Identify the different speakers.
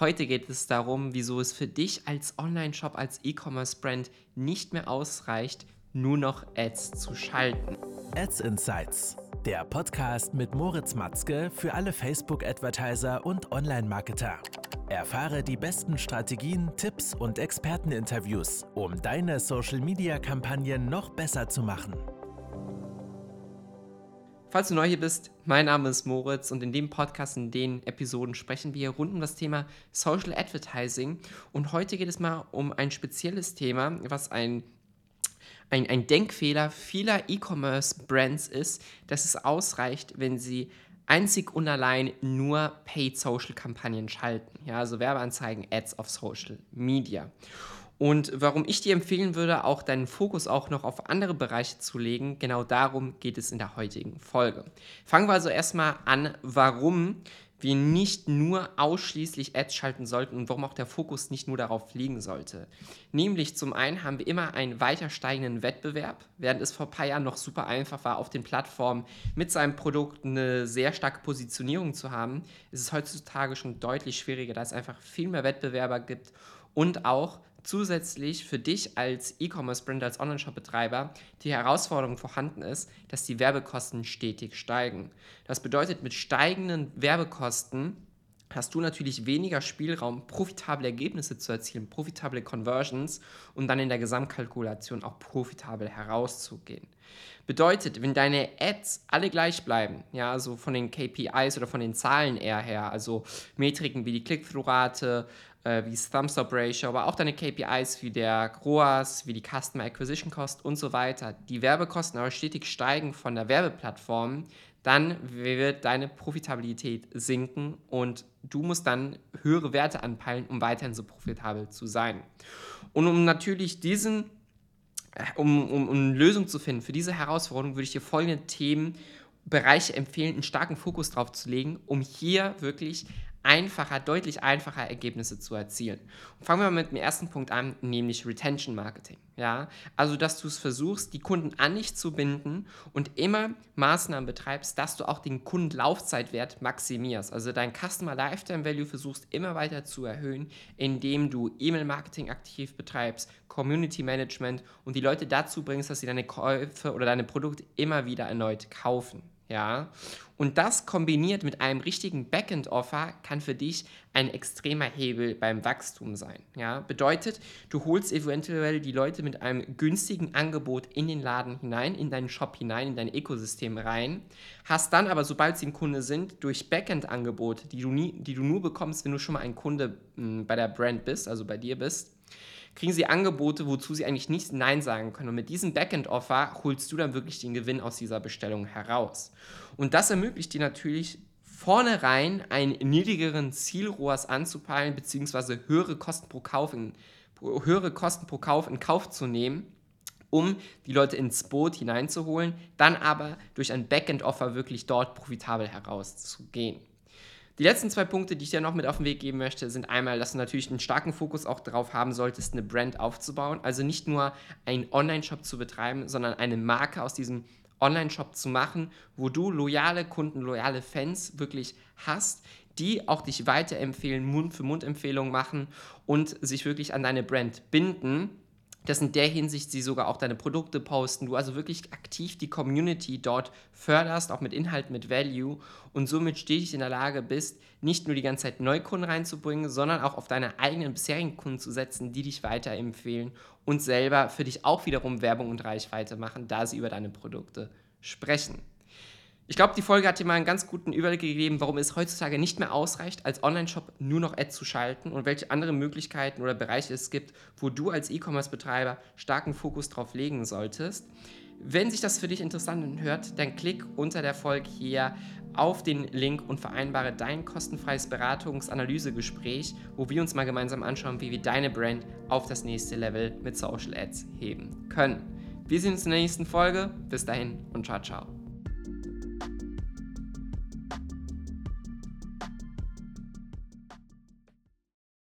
Speaker 1: Heute geht es darum, wieso es für dich als Online-Shop, als E-Commerce-Brand nicht mehr ausreicht, nur noch Ads zu schalten.
Speaker 2: Ads Insights, der Podcast mit Moritz Matzke für alle Facebook-Advertiser und Online-Marketer. Erfahre die besten Strategien, Tipps und Experteninterviews, um deine Social-Media-Kampagnen noch besser zu machen.
Speaker 1: Falls du neu hier bist, mein Name ist Moritz und in dem Podcast, in den Episoden sprechen wir rund um das Thema Social Advertising. Und heute geht es mal um ein spezielles Thema, was ein, ein, ein Denkfehler vieler E-Commerce-Brands ist, dass es ausreicht, wenn sie einzig und allein nur Paid Social Kampagnen schalten. Ja, also Werbeanzeigen, Ads auf Social Media. Und warum ich dir empfehlen würde, auch deinen Fokus auch noch auf andere Bereiche zu legen, genau darum geht es in der heutigen Folge. Fangen wir also erstmal an, warum wir nicht nur ausschließlich Ads schalten sollten und warum auch der Fokus nicht nur darauf liegen sollte. Nämlich zum einen haben wir immer einen weiter steigenden Wettbewerb, während es vor ein paar Jahren noch super einfach war, auf den Plattformen mit seinem Produkt eine sehr starke Positionierung zu haben, ist es heutzutage schon deutlich schwieriger, da es einfach viel mehr Wettbewerber gibt und auch zusätzlich für dich als E-Commerce-Brand, als Online-Shop-Betreiber die Herausforderung vorhanden ist, dass die Werbekosten stetig steigen. Das bedeutet, mit steigenden Werbekosten hast du natürlich weniger Spielraum, profitable Ergebnisse zu erzielen, profitable Conversions und dann in der Gesamtkalkulation auch profitabel herauszugehen. Bedeutet, wenn deine Ads alle gleich bleiben, ja, also von den KPIs oder von den Zahlen eher her, also Metriken wie die Click-Through-Rate, äh, wie das Thumbs-Up-Ratio, aber auch deine KPIs wie der ROAS, wie die Customer Acquisition Cost und so weiter, die Werbekosten aber stetig steigen von der Werbeplattform, dann wird deine Profitabilität sinken und du musst dann höhere Werte anpeilen, um weiterhin so profitabel zu sein. Und um natürlich diesen, äh, um, um, um eine Lösung zu finden für diese Herausforderung, würde ich dir folgende Themenbereiche empfehlen, einen starken Fokus drauf zu legen, um hier wirklich einfacher, deutlich einfacher Ergebnisse zu erzielen. Und fangen wir mal mit dem ersten Punkt an, nämlich Retention Marketing. Ja? Also, dass du es versuchst, die Kunden an dich zu binden und immer Maßnahmen betreibst, dass du auch den Kundenlaufzeitwert maximierst. Also dein Customer Lifetime Value versuchst immer weiter zu erhöhen, indem du E-Mail-Marketing aktiv betreibst, Community Management und die Leute dazu bringst, dass sie deine Käufe oder deine Produkte immer wieder erneut kaufen ja. Und das kombiniert mit einem richtigen Backend-Offer kann für dich ein extremer Hebel beim Wachstum sein. Ja? Bedeutet, du holst eventuell die Leute mit einem günstigen Angebot in den Laden hinein, in deinen Shop hinein, in dein Ökosystem rein, hast dann aber, sobald sie ein Kunde sind, durch Backend-Angebote, die, du die du nur bekommst, wenn du schon mal ein Kunde mh, hm, bei der Brand bist, also bei dir bist, kriegen sie Angebote, wozu sie eigentlich nicht Nein sagen können. Und mit diesem Backend-Offer holst du dann wirklich den Gewinn aus dieser Bestellung heraus. Und das ermöglicht dir natürlich vornherein einen niedrigeren Zielrohrs anzupeilen, beziehungsweise höhere Kosten pro Kauf in, höhere Kosten pro Kauf in Kauf zu nehmen, um die Leute ins Boot hineinzuholen, dann aber durch ein Backend-Offer wirklich dort profitabel herauszugehen. Die letzten zwei Punkte, die ich dir noch mit auf den Weg geben möchte, sind einmal, dass du natürlich einen starken Fokus auch darauf haben solltest, eine Brand aufzubauen. Also nicht nur einen Online-Shop zu betreiben, sondern eine Marke aus diesem Online-Shop zu machen, wo du loyale Kunden, loyale Fans wirklich hast, die auch dich weiterempfehlen, Mund-für-Mund-Empfehlungen machen und sich wirklich an deine Brand binden dass in der Hinsicht sie sogar auch deine Produkte posten, du also wirklich aktiv die Community dort förderst, auch mit Inhalt, mit Value und somit stetig in der Lage bist, nicht nur die ganze Zeit Neukunden reinzubringen, sondern auch auf deine eigenen bisherigen Kunden zu setzen, die dich weiterempfehlen und selber für dich auch wiederum Werbung und Reichweite machen, da sie über deine Produkte sprechen. Ich glaube, die Folge hat dir mal einen ganz guten Überblick gegeben, warum es heutzutage nicht mehr ausreicht, als Online-Shop nur noch Ads zu schalten und welche andere Möglichkeiten oder Bereiche es gibt, wo du als E-Commerce-Betreiber starken Fokus drauf legen solltest. Wenn sich das für dich interessant anhört, dann klick unter der Folge hier auf den Link und vereinbare dein kostenfreies Beratungsanalysegespräch, wo wir uns mal gemeinsam anschauen, wie wir deine Brand auf das nächste Level mit Social Ads heben können. Wir sehen uns in der nächsten Folge. Bis dahin und ciao, ciao.